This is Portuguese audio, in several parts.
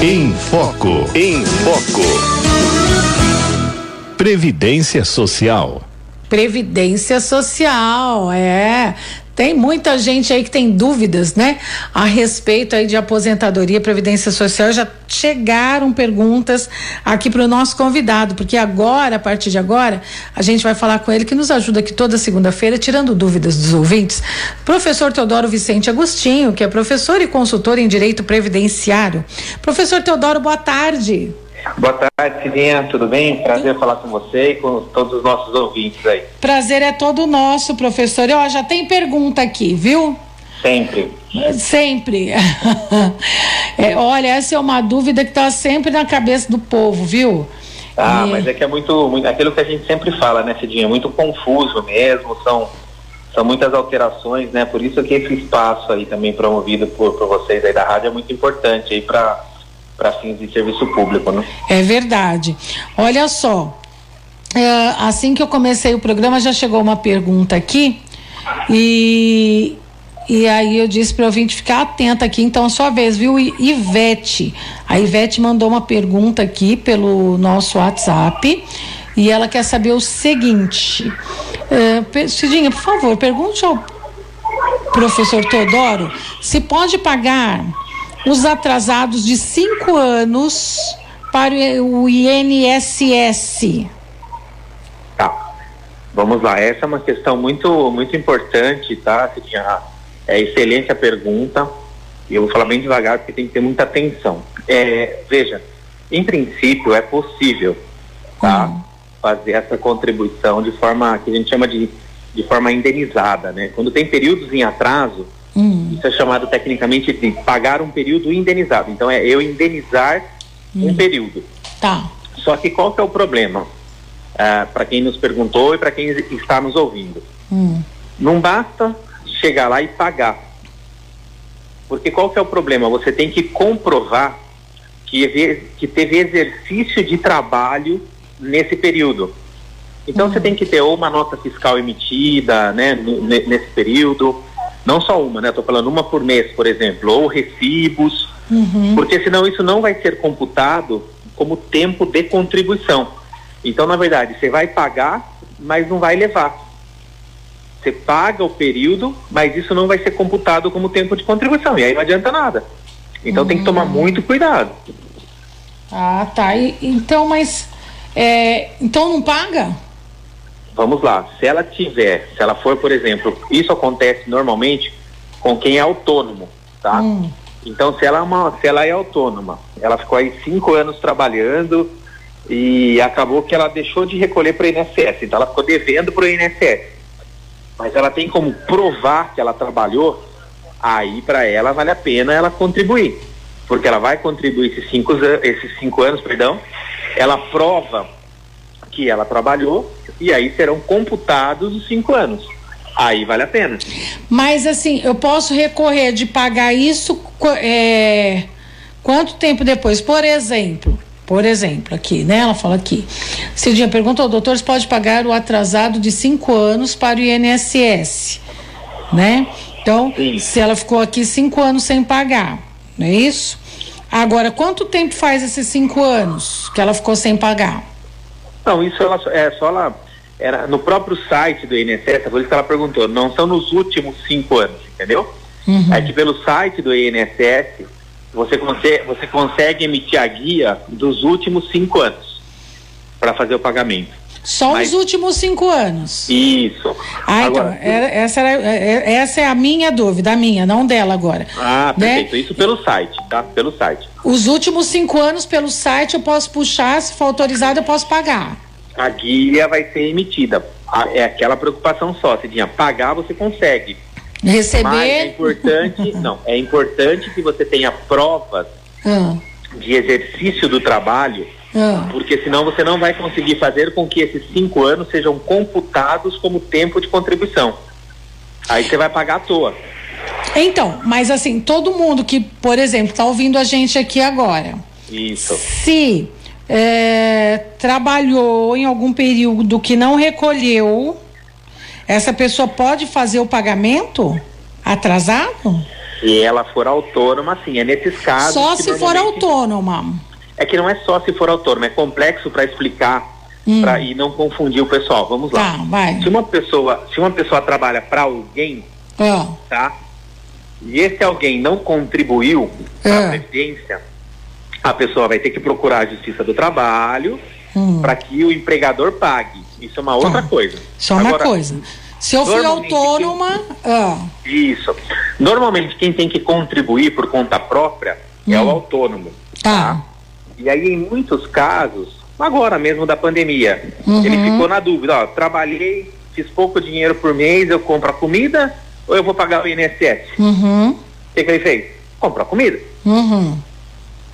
Em Foco. Em Foco. Previdência Social. Previdência Social, é. Tem muita gente aí que tem dúvidas, né? A respeito aí de aposentadoria, previdência social. Já chegaram perguntas aqui para o nosso convidado, porque agora, a partir de agora, a gente vai falar com ele que nos ajuda aqui toda segunda-feira, tirando dúvidas dos ouvintes. Professor Teodoro Vicente Agostinho, que é professor e consultor em direito previdenciário. Professor Teodoro, boa tarde. Boa tarde, Cidinha, tudo bem? Prazer falar com você e com todos os nossos ouvintes aí. Prazer é todo nosso, professor. E, ó, já tem pergunta aqui, viu? Sempre. Sempre. é, olha, essa é uma dúvida que está sempre na cabeça do povo, viu? Ah, mas é que é muito, muito, aquilo que a gente sempre fala, né, Cidinha? É muito confuso mesmo, são, são muitas alterações, né? Por isso que esse espaço aí também promovido por, por vocês aí da rádio é muito importante aí para para fins de serviço público, né? É verdade. Olha só, é, assim que eu comecei o programa já chegou uma pergunta aqui e e aí eu disse para o ouvinte ficar atenta aqui, então a sua vez, viu? Ivete. A Ivete mandou uma pergunta aqui pelo nosso WhatsApp e ela quer saber o seguinte. Uh, Cidinha, por favor, pergunte ao professor Teodoro se pode pagar os atrasados de cinco anos para o INSS? Tá. Vamos lá. Essa é uma questão muito, muito importante, tá? É excelente a pergunta. E eu vou falar bem devagar porque tem que ter muita atenção. É, veja, em princípio é possível, tá? Hum. Fazer essa contribuição de forma que a gente chama de, de forma indenizada, né? Quando tem períodos em atraso, Hum. Isso é chamado tecnicamente de pagar um período indenizado. Então é eu indenizar hum. um período. Tá. Só que qual que é o problema? Uh, para quem nos perguntou e para quem está nos ouvindo. Hum. Não basta chegar lá e pagar. Porque qual que é o problema? Você tem que comprovar que, que teve exercício de trabalho nesse período. Então você hum. tem que ter ou uma nota fiscal emitida né, nesse período, não só uma, né? Estou falando uma por mês, por exemplo, ou recibos, uhum. porque senão isso não vai ser computado como tempo de contribuição. Então, na verdade, você vai pagar, mas não vai levar. Você paga o período, mas isso não vai ser computado como tempo de contribuição. E aí não adianta nada. Então uhum. tem que tomar hum. muito cuidado. Ah, tá. E, então, mas. É, então não paga? Vamos lá, se ela tiver, se ela for, por exemplo, isso acontece normalmente com quem é autônomo, tá? Hum. Então, se ela, é uma, se ela é autônoma, ela ficou aí cinco anos trabalhando e acabou que ela deixou de recolher para o INSS, então ela ficou devendo para o INSS. Mas ela tem como provar que ela trabalhou, aí para ela vale a pena ela contribuir, porque ela vai contribuir esses cinco, esses cinco anos, perdão, ela prova que ela trabalhou e aí serão computados os cinco anos. Aí vale a pena. Mas assim, eu posso recorrer de pagar isso é, quanto tempo depois? Por exemplo, por exemplo, aqui, né? Ela fala aqui. Cidinha perguntou, doutor, pode pagar o atrasado de cinco anos para o INSS, né? Então, Sim. se ela ficou aqui cinco anos sem pagar, não é isso? Agora, quanto tempo faz esses cinco anos que ela ficou sem pagar? Não, isso ela, é só ela. Era no próprio site do INSS, por isso que ela perguntou, não são nos últimos cinco anos, entendeu? Uhum. É que pelo site do INSS você consegue, você consegue emitir a guia dos últimos cinco anos para fazer o pagamento. Só Mas... os últimos cinco anos. Isso. Ah, agora, então, essa, era, é, é, essa é a minha dúvida, a minha, não dela agora. Ah, né? perfeito. Né? Isso pelo site, tá? Pelo site. Os últimos cinco anos pelo site eu posso puxar, se for autorizado eu posso pagar. A guia vai ser emitida. É aquela preocupação só, Cidinha. Pagar você consegue. Receber. Mas é importante, não, é importante que você tenha provas ah. de exercício do trabalho ah. Porque senão você não vai conseguir fazer com que esses cinco anos sejam computados como tempo de contribuição. Aí você vai pagar à toa. Então, mas assim, todo mundo que, por exemplo, está ouvindo a gente aqui agora. Isso. Se é, trabalhou em algum período que não recolheu, essa pessoa pode fazer o pagamento atrasado? Se ela for autônoma, sim. É nesses casos. Só se for autônoma. É que não é só se for autônoma, é complexo para explicar Hum. pra, e não confundir o pessoal. Vamos lá. Tá, vai. Se uma pessoa, se uma pessoa trabalha para alguém, tá? E esse alguém não contribuiu para É. a previdência, a pessoa vai ter que procurar a Justiça do Trabalho Hum. para que o empregador pague. Isso é uma outra Tá. coisa. Só uma Agora, coisa. Se eu fui autônoma. Ah, Isso. Normalmente quem tem que contribuir por conta própria é Hum. o autônomo. tá. E aí, em muitos casos, agora mesmo da pandemia, Uhum. ele ficou na dúvida, ó, trabalhei, fiz pouco dinheiro por mês, eu compro a comida ou eu vou pagar o INSS? Uhum. O que, que ele fez? Comprou comida, Uhum.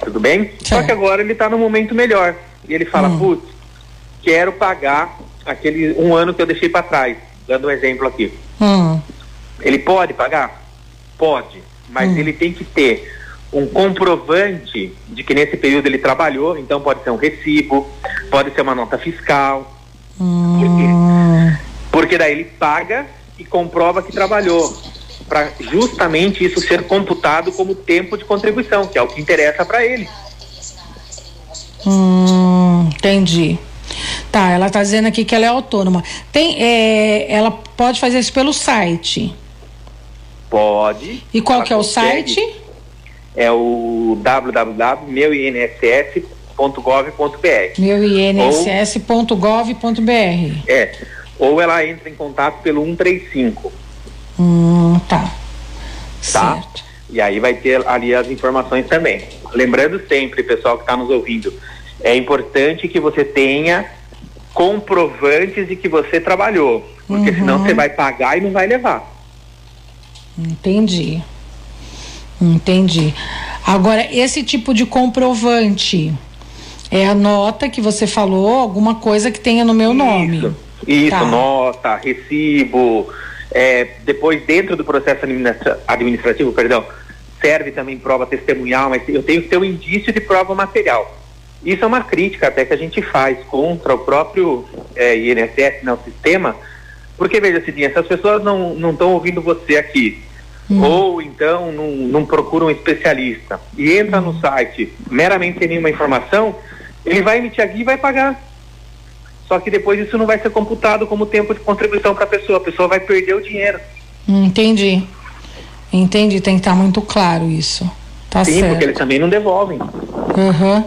tudo bem? Só que agora ele está no momento melhor. E ele fala, Hum. putz, quero pagar aquele um ano que eu deixei para trás, dando um exemplo aqui. Hum. Ele pode pagar? Pode, mas Hum. ele tem que ter um comprovante de que nesse período ele trabalhou, então pode ser um recibo, pode ser uma nota fiscal, Hum. porque daí ele paga e comprova que trabalhou, para justamente isso ser computado como tempo de contribuição, que é o que interessa para ele. Hum, entendi. Tá, ela tá dizendo aqui que ela é autônoma. Tem, é, ela pode fazer isso pelo site. Pode. E qual que é o consegue. site? É o www.meuinss.gov.br. Meu INSS.gov.br. É. Ou ela entra em contato pelo 135. Hum, tá. Tá? Certo. E aí vai ter ali as informações também. Lembrando sempre, pessoal que está nos ouvindo, é importante que você tenha comprovantes de que você trabalhou, porque Uhum. senão você vai pagar e não vai levar. Entendi. Entendi. Agora, esse tipo de comprovante é a nota que você falou, alguma coisa que tenha no meu nome. Isso, Tá. nota, recibo, é, depois dentro do processo administra- administrativo, perdão, serve também prova testemunhal, mas eu tenho que ter um indício de prova material. Isso é uma crítica até que a gente faz contra o próprio é, INSS, não, sistema, porque veja, Cidinha, essas pessoas não estão ouvindo você aqui, ou então não, não procuram um especialista, e entra no site meramente sem nenhuma informação, ele vai emitir a guia e vai pagar. Só que depois isso não vai ser computado como tempo de contribuição para a pessoa. A pessoa vai perder o dinheiro. Entendi. Entendi, tem que estar muito claro isso. Tá Sim, certo. porque eles também não devolvem. Uhum.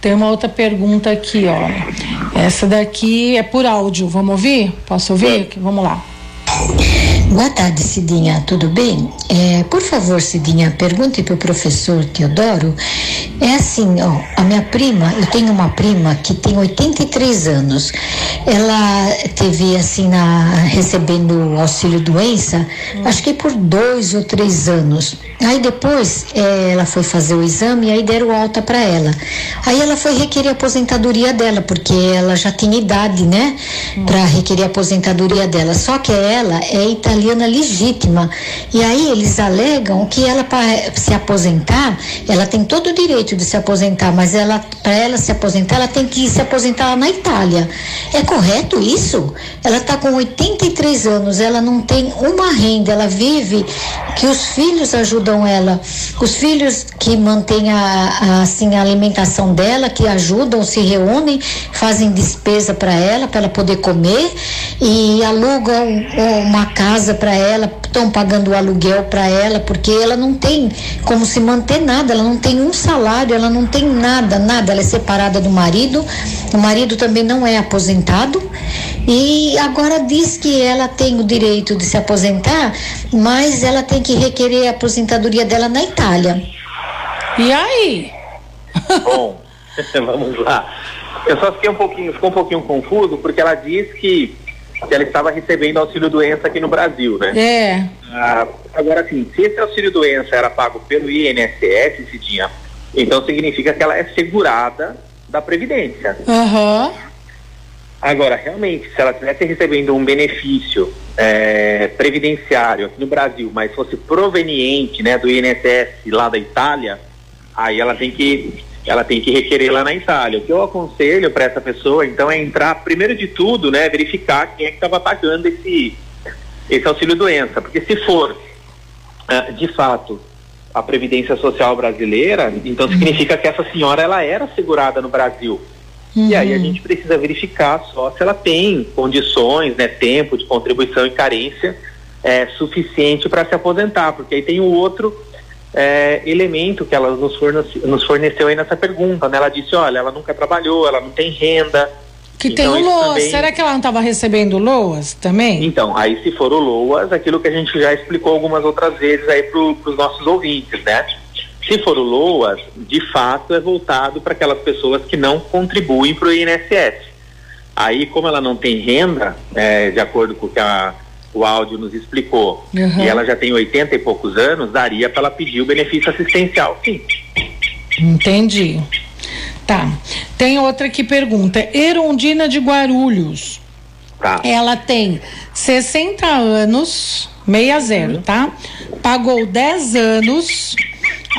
Tem uma outra pergunta aqui, ó. Essa daqui é por áudio. Vamos ouvir? Posso ouvir? Vamos lá. Boa tarde, Cidinha, tudo bem? É, por favor, Cidinha, pergunte para o professor Teodoro. É assim, ó, a minha prima, eu tenho uma prima que tem 83 anos. Ela teve assim na recebendo auxílio doença, acho que por dois ou três anos. Aí depois eh, ela foi fazer o exame e aí deram alta para ela. Aí ela foi requerer a aposentadoria dela, porque ela já tinha idade, né? Para requerer a aposentadoria dela. Só que ela é italiana legítima. E aí eles alegam que ela, para se aposentar, ela tem todo o direito de se aposentar, mas ela, para ela se aposentar, ela tem que se aposentar lá na Itália. É correto isso? Ela está com 83 anos, ela não tem uma renda, ela vive que os filhos ajudam ela, os filhos que mantêm a, a, assim, a alimentação dela, que ajudam, se reúnem, fazem despesa para ela, para ela poder comer e alugam uma casa para ela, estão pagando o aluguel para ela, porque ela não tem como se manter nada, ela não tem um salário, ela não tem nada, nada, ela é separada do marido, o marido também não é aposentado e agora diz que ela tem o direito de se aposentar, mas ela tem que requerer a aposentadoria dela na Itália. E aí? Bom, vamos lá. Eu só fiquei um pouquinho, ficou um pouquinho confuso porque ela disse que, que ela estava recebendo auxílio doença aqui no Brasil, né? É. Ah, agora, assim, se esse auxílio doença era pago pelo INSS, Cidinha, então significa que ela é segurada da Previdência. Aham. Agora, realmente, se ela estivesse recebendo um benefício é, previdenciário aqui no Brasil, mas fosse proveniente né, do INSS lá da Itália, aí ela tem que ela tem que requerer lá na Itália. O que eu aconselho para essa pessoa, então, é entrar, primeiro de tudo, né, verificar quem é que estava pagando esse, esse auxílio doença. Porque se for, ah, de fato, a Previdência Social brasileira, então uhum. significa que essa senhora ela era segurada no Brasil. Uhum. E aí a uhum. gente precisa verificar só se ela tem condições, né, tempo de contribuição e carência é, suficiente para se aposentar, porque aí tem o outro é, elemento que ela nos forneceu, nos forneceu aí nessa pergunta, né? Ela disse, olha, ela nunca trabalhou, ela não tem renda, que então, tem o LOAS. Também... Será que ela não estava recebendo LOAS também? Então, aí se for o LOAS, aquilo que a gente já explicou algumas outras vezes aí para os nossos ouvintes, né? Se for o LOAS, de fato é voltado para aquelas pessoas que não contribuem para o INSS. Aí, como ela não tem renda, é, de acordo com o que a, o áudio nos explicou, uhum. e ela já tem 80 e poucos anos, daria para ela pedir o benefício assistencial, sim. Entendi. Tá. Tem outra que pergunta. Erundina de Guarulhos. Tá. Ela tem 60 anos, 60, uhum. tá? Pagou 10 anos.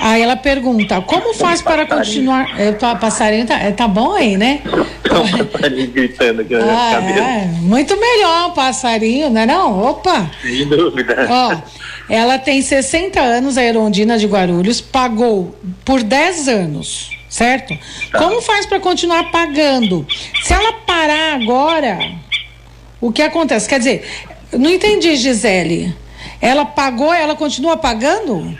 Aí ela pergunta, como faz para continuar? Eu tô, a passarinho tá, tá bom aí, né? passarinho gritando aqui na ah, cabeça. É, muito melhor o passarinho, não é não? Opa! Sem dúvida. Ó, ela tem 60 anos, a Erondina de Guarulhos, pagou por 10 anos certo? Tá. Como faz para continuar pagando? Se ela parar agora, o que acontece? Quer dizer, não entendi, Gisele. Ela pagou, ela continua pagando?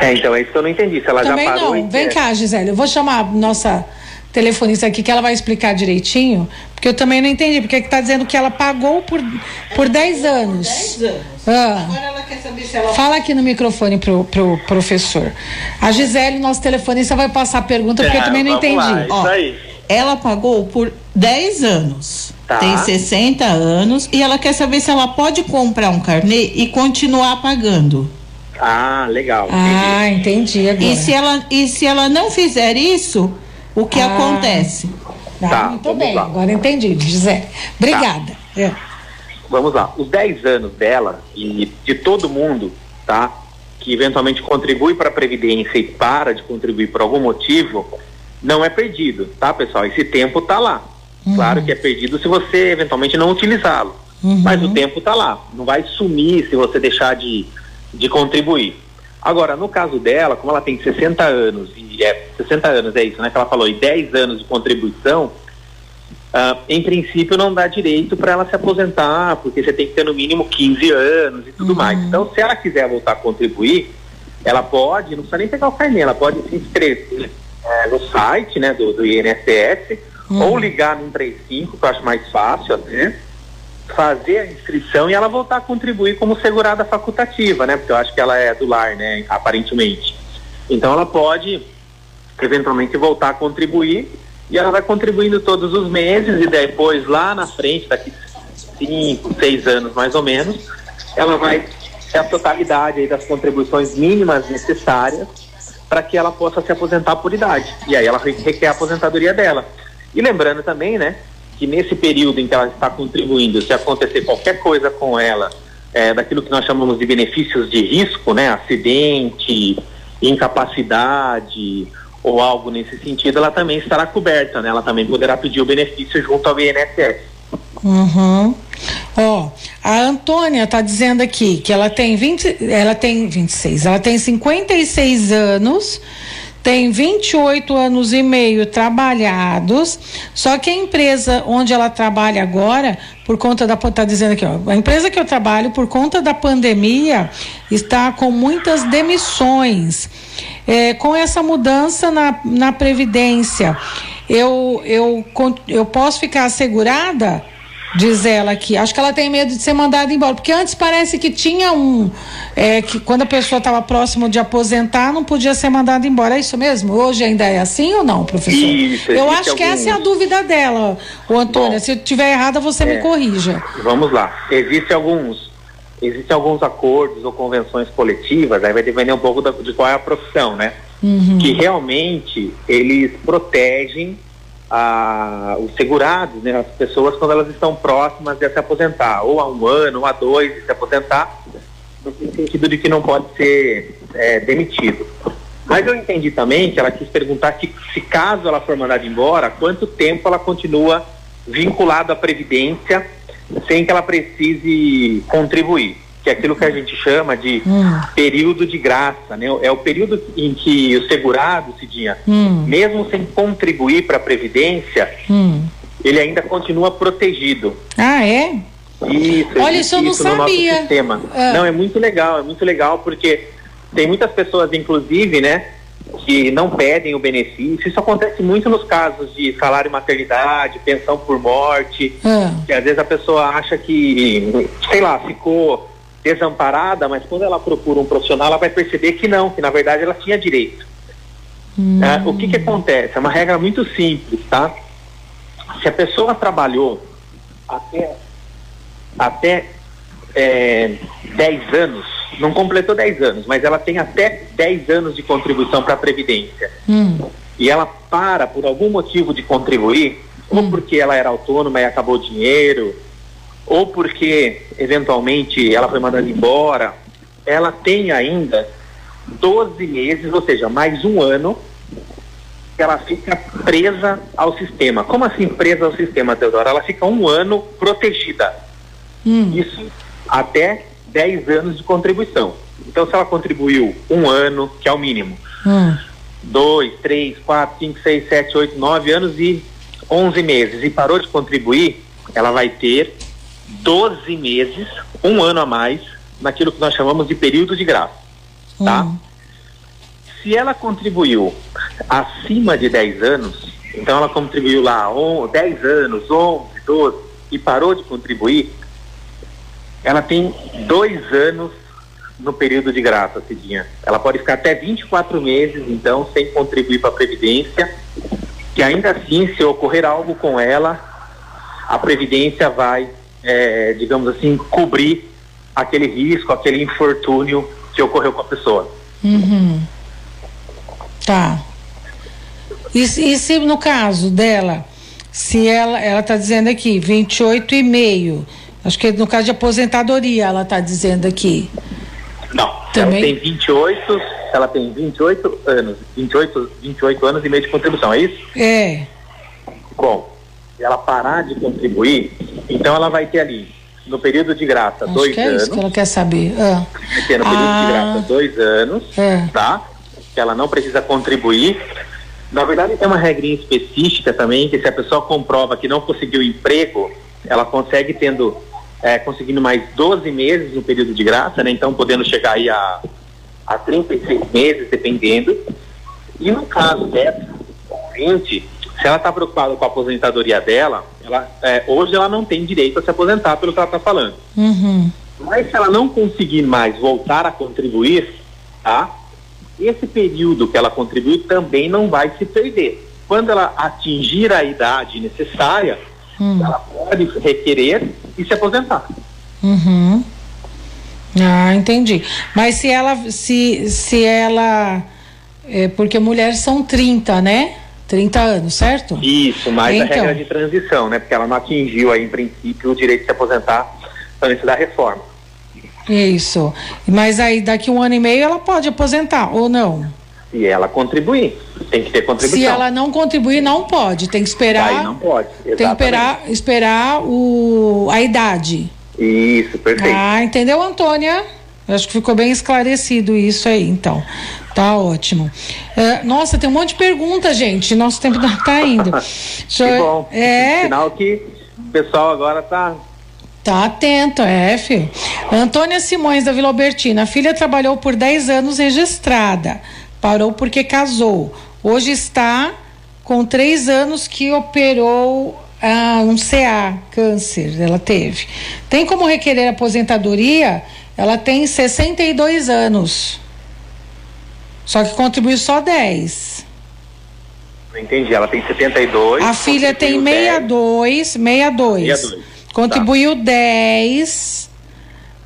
É, então é isso que eu não entendi. Se ela Também já parou. Não. Vem cá, Gisele. Eu vou chamar a nossa telefonista aqui que ela vai explicar direitinho, porque eu também não entendi, porque está dizendo que ela pagou por, por 10 anos. 10 anos. Ah. Agora ela quer saber se ela. Fala aqui no microfone pro, pro professor. A Gisele, nosso telefonista, vai passar a pergunta, porque é, eu também não entendi. Lá, Ó, ela pagou por 10 anos. Tá. Tem 60 anos e ela quer saber se ela pode comprar um carnê e continuar pagando. Ah, legal. Ah, entendi agora. E se ela, e se ela não fizer isso, o que ah, acontece. Tá, tá muito bem, lá. agora entendi, José. Obrigada. Tá. É. Vamos lá, os 10 anos dela e de todo mundo, tá? Que eventualmente contribui para a Previdência e para de contribuir por algum motivo, não é perdido, tá, pessoal? Esse tempo está lá. Uhum. Claro que é perdido se você eventualmente não utilizá-lo. Uhum. Mas o tempo está lá. Não vai sumir se você deixar de, de contribuir. Agora, no caso dela, como ela tem 60 anos, e é 60 anos, é isso, né? Que ela falou, e 10 anos de contribuição, uh, em princípio não dá direito para ela se aposentar, porque você tem que ter no mínimo 15 anos e tudo uhum. mais. Então, se ela quiser voltar a contribuir, ela pode, não precisa nem pegar o carnê, ela pode se inscrever é, no site né, do, do INSS uhum. ou ligar no 135, que eu acho mais fácil até fazer a inscrição e ela voltar a contribuir como segurada facultativa, né? Porque eu acho que ela é do lar, né? Aparentemente. Então ela pode eventualmente voltar a contribuir e ela vai contribuindo todos os meses e depois lá na frente, daqui cinco, seis anos mais ou menos, ela vai ter a totalidade aí das contribuições mínimas necessárias para que ela possa se aposentar por idade. E aí ela requer a aposentadoria dela. E lembrando também, né, que nesse período em que ela está contribuindo, se acontecer qualquer coisa com ela, é, daquilo que nós chamamos de benefícios de risco, né, acidente, incapacidade ou algo nesse sentido, ela também estará coberta, né? Ela também poderá pedir o benefício junto ao INSS. Uhum. Ó, oh, a Antônia está dizendo aqui que ela tem 20, ela tem 26, ela tem 56 anos tem 28 anos e meio trabalhados, só que a empresa onde ela trabalha agora, por conta da está dizendo aqui, ó, a empresa que eu trabalho por conta da pandemia está com muitas demissões. É, com essa mudança na, na previdência, eu, eu, eu posso ficar assegurada? Diz ela aqui. Acho que ela tem medo de ser mandada embora. Porque antes parece que tinha um. É, que quando a pessoa estava próximo de aposentar, não podia ser mandada embora. É isso mesmo? Hoje ainda é assim ou não, professor? Isso, eu acho que alguns... essa é a dúvida dela, o Antônio. Bom, Se eu estiver errada, você é, me corrija. Vamos lá. Existem alguns. Existem alguns acordos ou convenções coletivas, aí vai depender um pouco da, de qual é a profissão, né? Uhum. Que realmente eles protegem a, os segurados, né, as pessoas quando elas estão próximas de se aposentar, ou há um ano, ou há dois de se aposentar, no sentido de que não pode ser é, demitido. Mas eu entendi também que ela quis perguntar que se caso ela for mandada embora, quanto tempo ela continua vinculada à Previdência sem que ela precise contribuir. Que é aquilo que a gente chama de hum. período de graça, né? É o período em que o segurado, Cidinha, hum. mesmo sem contribuir para a Previdência, hum. ele ainda continua protegido. Ah, é? Isso, Olha, isso eu não isso sabia. sistema. Ah. Não, é muito legal, é muito legal porque tem muitas pessoas, inclusive, né, que não pedem o benefício. Isso acontece muito nos casos de salário maternidade, pensão por morte, ah. que às vezes a pessoa acha que, sei lá, ficou desamparada, mas quando ela procura um profissional, ela vai perceber que não, que na verdade ela tinha direito. Hum. É, o que que acontece? É uma regra muito simples, tá? Se a pessoa trabalhou até, até é, 10 anos, não completou 10 anos, mas ela tem até 10 anos de contribuição para a Previdência. Hum. E ela para por algum motivo de contribuir, hum. ou porque ela era autônoma e acabou o dinheiro, ou porque eventualmente ela foi mandada embora, ela tem ainda 12 meses, ou seja, mais um ano, que ela fica presa ao sistema. Como assim presa ao sistema, Teodora? Ela fica um ano protegida. Hum. Isso até 10 anos de contribuição. Então, se ela contribuiu um ano, que é o mínimo, hum. dois, três, quatro, cinco, seis, sete, oito, nove anos e 11 meses e parou de contribuir, ela vai ter 12 meses, um ano a mais, naquilo que nós chamamos de período de graça. Tá? Hum. Se ela contribuiu acima de 10 anos, então ela contribuiu lá 10 anos, 11, 12 e parou de contribuir, ela tem dois anos no período de graça, Cidinha. Ela pode ficar até 24 meses, então, sem contribuir para a Previdência, que ainda assim, se ocorrer algo com ela, a Previdência vai, é, digamos assim, cobrir aquele risco, aquele infortúnio que ocorreu com a pessoa. Uhum. Tá. E, e se no caso dela, se ela, ela está dizendo aqui, 28 e meio Acho que no caso de aposentadoria, ela está dizendo aqui. Não, Também? ela tem 28, ela tem 28 anos, 28, 28 anos e meio de contribuição, é isso? É. Bom, ela parar de contribuir, então ela vai ter ali, no período de graça, Acho dois que é anos. Isso que ela quer saber. Ah. Vai ter no período ah. de graça dois anos, é. tá? Que ela não precisa contribuir. Na verdade, tem uma regrinha específica também, que se a pessoa comprova que não conseguiu emprego, ela consegue tendo é, conseguindo mais 12 meses no período de graça, né? Então podendo chegar aí a, a 36 meses, dependendo. E no caso dessa ouvinte, se ela está preocupada com a aposentadoria dela, ela, é, hoje ela não tem direito a se aposentar pelo que ela está falando. Uhum. Mas se ela não conseguir mais voltar a contribuir, tá? Esse período que ela contribuiu também não vai se perder. Quando ela atingir a idade necessária, hum. ela pode requerer e se aposentar. Uhum. Ah, entendi. Mas se ela, se, se ela, é, porque mulheres são 30, né? 30 anos, certo? Isso, mais então. a regra de transição, né? Porque ela não atingiu aí, em princípio, o direito de se aposentar antes da reforma. Isso. Mas aí daqui um ano e meio ela pode aposentar, ou não? Se ela contribuir, tem que ter contribuição. Se ela não contribuir, não pode. Tem que esperar. Aí não pode. Exatamente. Tem que esperar, esperar o, a idade. Isso, perfeito. Ah, entendeu, Antônia? Acho que ficou bem esclarecido isso aí, então. Tá ótimo. É, nossa, tem um monte de perguntas, gente. Nosso tempo tá indo. que bom. É. Sinal que o pessoal agora tá Tá atento, é, filho. Antônia Simões, da Vila Albertina. A filha trabalhou por 10 anos registrada. Parou porque casou. Hoje está com três anos que operou ah, um CA, câncer, ela teve. Tem como requerer aposentadoria? Ela tem 62 anos. Só que contribuiu só 10. Não entendi, ela tem 72. A filha tem 62, 62. 62. Contribuiu tá. 10,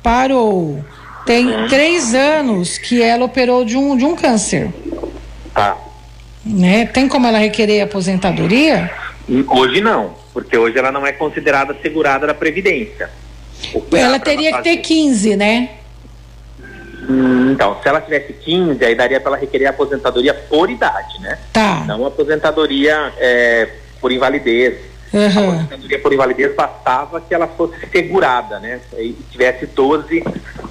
parou. Tem uhum. três anos que ela operou de um, de um câncer. Tá. Né? Tem como ela requerer aposentadoria? Hoje não, porque hoje ela não é considerada segurada da Previdência. Ela teria que ter 15, né? Hum, então, se ela tivesse 15, aí daria para ela requerer aposentadoria por idade, né? Tá. Não aposentadoria é, por invalidez. Uhum. A aposentadoria por invalidez bastava que ela fosse segurada, né? E tivesse 12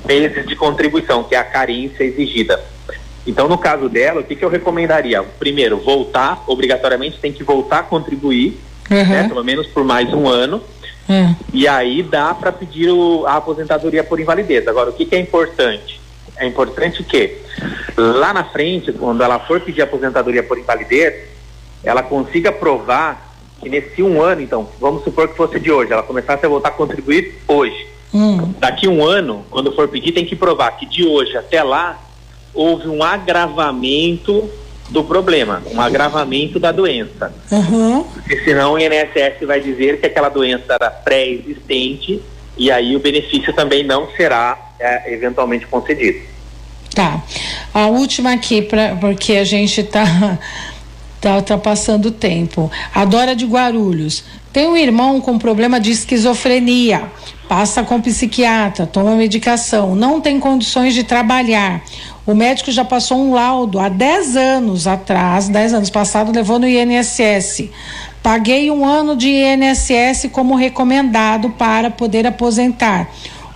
meses de contribuição, que é a carência exigida. Então, no caso dela, o que, que eu recomendaria? Primeiro, voltar, obrigatoriamente tem que voltar a contribuir, uhum. né, pelo menos por mais um ano. Uhum. E aí dá para pedir o, a aposentadoria por invalidez. Agora, o que, que é importante? É importante que lá na frente, quando ela for pedir aposentadoria por invalidez, ela consiga provar que nesse um ano, então, vamos supor que fosse de hoje, ela começasse a voltar a contribuir hoje. Hum. Daqui um ano, quando for pedir, tem que provar que de hoje até lá houve um agravamento do problema, um agravamento da doença. Uhum. Porque senão o INSS vai dizer que aquela doença era pré-existente e aí o benefício também não será é, eventualmente concedido. Tá. A última aqui, pra, porque a gente está tá, tá passando tempo. A Dora de Guarulhos. Tem um irmão com problema de esquizofrenia. Passa com psiquiatra, toma medicação, não tem condições de trabalhar. O médico já passou um laudo há 10 anos atrás, 10 anos passado, levou no INSS. Paguei um ano de INSS como recomendado para poder aposentar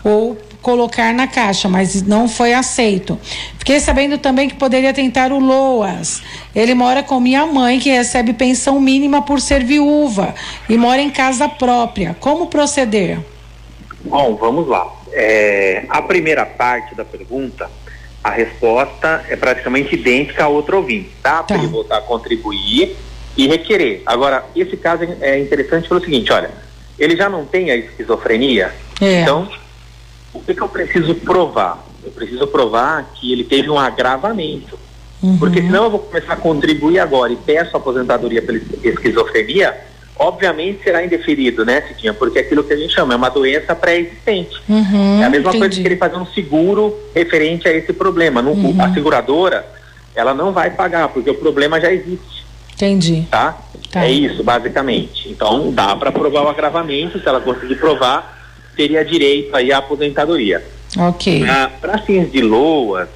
ou colocar na caixa, mas não foi aceito. Fiquei sabendo também que poderia tentar o LOAS. Ele mora com minha mãe, que recebe pensão mínima por ser viúva e mora em casa própria. Como proceder? Bom, vamos lá. É, a primeira parte da pergunta a resposta é praticamente idêntica a outro ouvinte. Dá tá. para ele voltar a contribuir e requerer. Agora, esse caso é interessante pelo seguinte, olha, ele já não tem a esquizofrenia, é. então o que, que, eu preciso provar? Eu preciso provar que ele teve um agravamento. Uhum. Porque senão eu vou começar a contribuir agora e peço aposentadoria pela esquizofrenia, obviamente será indeferido, né, Cidinha? Porque é aquilo que a gente chama é uma doença pré-existente. Uhum, é a mesma entendi. coisa que ele fazer um seguro referente a esse problema. No, uhum. A seguradora, ela não vai pagar, porque o problema já existe. Entendi. Tá? tá. É isso, basicamente. Então, dá para provar o agravamento, se ela conseguir provar, teria direito aí à aposentadoria. Ok. Para fins de loas,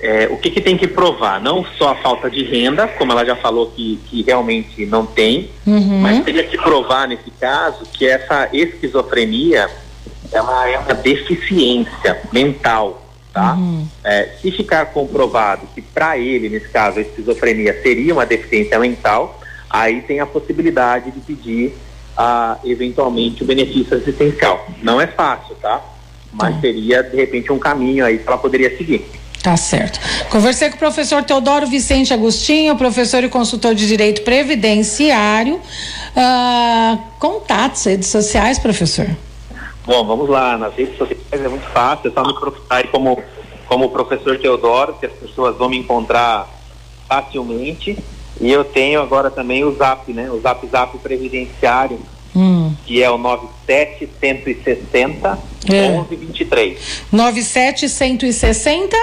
é, o que, que, tem que provar? Não só a falta de renda, como ela já falou que, que realmente não tem, uhum. mas teria que provar nesse caso que essa esquizofrenia ela é uma deficiência mental, tá? Uhum. É, se ficar comprovado que para ele, nesse caso, a esquizofrenia seria uma deficiência mental, aí tem a possibilidade de pedir ah, eventualmente o benefício assistencial. Não é fácil, tá? Mas uhum. seria de repente um caminho aí que ela poderia seguir. Tá certo. Conversei com o professor Teodoro Vicente Agostinho, professor e consultor de Direito Previdenciário. Uh, contatos, redes sociais, professor? Bom, vamos lá. Nas redes sociais é muito fácil, é só me procurar como, como professor Teodoro, que as pessoas vão me encontrar facilmente. E eu tenho agora também o Zap, né? O Zap Zap Previdenciário, hum. que é o 97160 é. 1123. 97160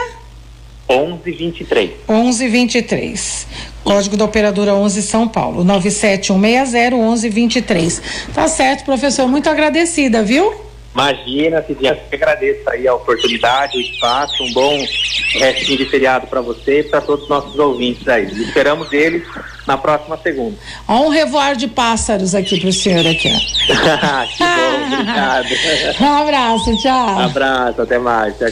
1123. 1123. Código da operadora 11 São Paulo, 97160 1123. Tá certo, professor, muito agradecida, viu? Imagina, Cidinha, eu agradeço aí a oportunidade, o espaço, um bom restinho de feriado para você e para todos os nossos ouvintes aí. Esperamos eles na próxima segunda. Ó, um revoar de pássaros aqui pro senhor aqui, ó. que bom, obrigado. um abraço, tchau. Um abraço, até mais. Tchau.